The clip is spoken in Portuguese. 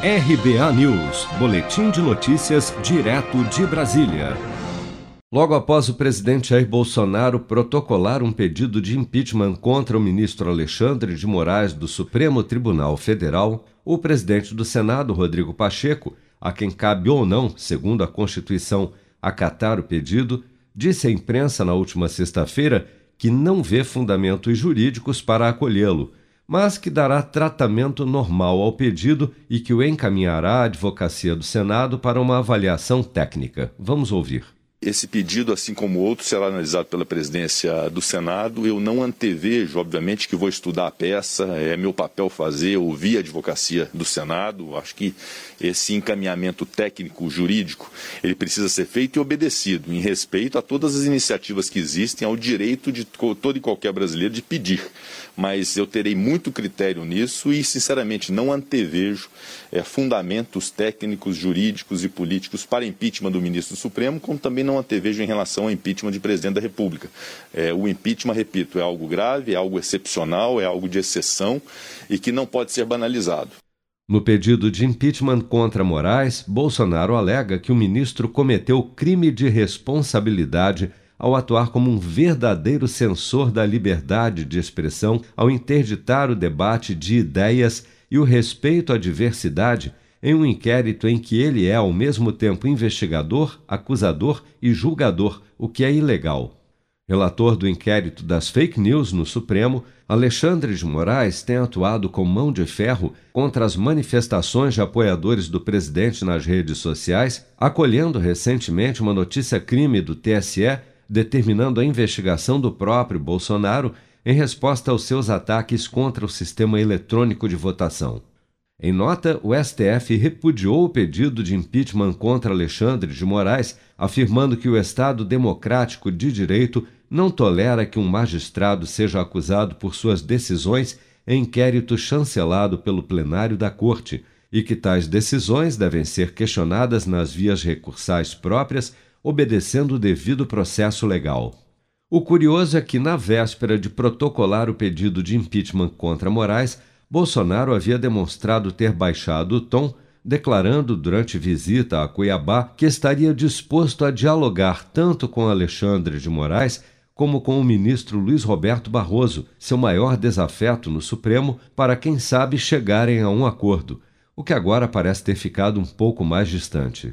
RBA News, Boletim de Notícias, direto de Brasília. Logo após o presidente Jair Bolsonaro protocolar um pedido de impeachment contra o ministro Alexandre de Moraes do Supremo Tribunal Federal, o presidente do Senado, Rodrigo Pacheco, a quem cabe ou não, segundo a Constituição, acatar o pedido, disse à imprensa na última sexta-feira que não vê fundamentos jurídicos para acolhê-lo mas que dará tratamento normal ao pedido e que o encaminhará à advocacia do Senado para uma avaliação técnica. Vamos ouvir. Esse pedido, assim como outros, será analisado pela presidência do Senado. Eu não antevejo, obviamente, que vou estudar a peça, é meu papel fazer, ouvir a advocacia do Senado. Acho que esse encaminhamento técnico, jurídico, ele precisa ser feito e obedecido, em respeito a todas as iniciativas que existem, ao direito de todo e qualquer brasileiro de pedir. Mas eu terei muito critério nisso e, sinceramente, não antevejo é, fundamentos técnicos, jurídicos e políticos para impeachment do ministro do Supremo, como também não antevejo em relação ao impeachment de presidente da República. É, o impeachment, repito, é algo grave, é algo excepcional, é algo de exceção e que não pode ser banalizado. No pedido de impeachment contra Moraes, Bolsonaro alega que o ministro cometeu crime de responsabilidade ao atuar como um verdadeiro censor da liberdade de expressão, ao interditar o debate de ideias e o respeito à diversidade em um inquérito em que ele é ao mesmo tempo investigador, acusador e julgador, o que é ilegal. Relator do inquérito das fake news no Supremo, Alexandre de Moraes tem atuado com mão de ferro contra as manifestações de apoiadores do presidente nas redes sociais, acolhendo recentemente uma notícia-crime do TSE determinando a investigação do próprio Bolsonaro em resposta aos seus ataques contra o sistema eletrônico de votação. Em nota, o STF repudiou o pedido de impeachment contra Alexandre de Moraes, afirmando que o Estado democrático de direito não tolera que um magistrado seja acusado por suas decisões em inquérito chancelado pelo plenário da Corte e que tais decisões devem ser questionadas nas vias recursais próprias, obedecendo o devido processo legal. O curioso é que, na véspera de protocolar o pedido de impeachment contra Moraes, Bolsonaro havia demonstrado ter baixado o tom, declarando durante visita a Cuiabá que estaria disposto a dialogar tanto com Alexandre de Moraes como com o ministro Luiz Roberto Barroso, seu maior desafeto no Supremo, para quem sabe chegarem a um acordo, o que agora parece ter ficado um pouco mais distante.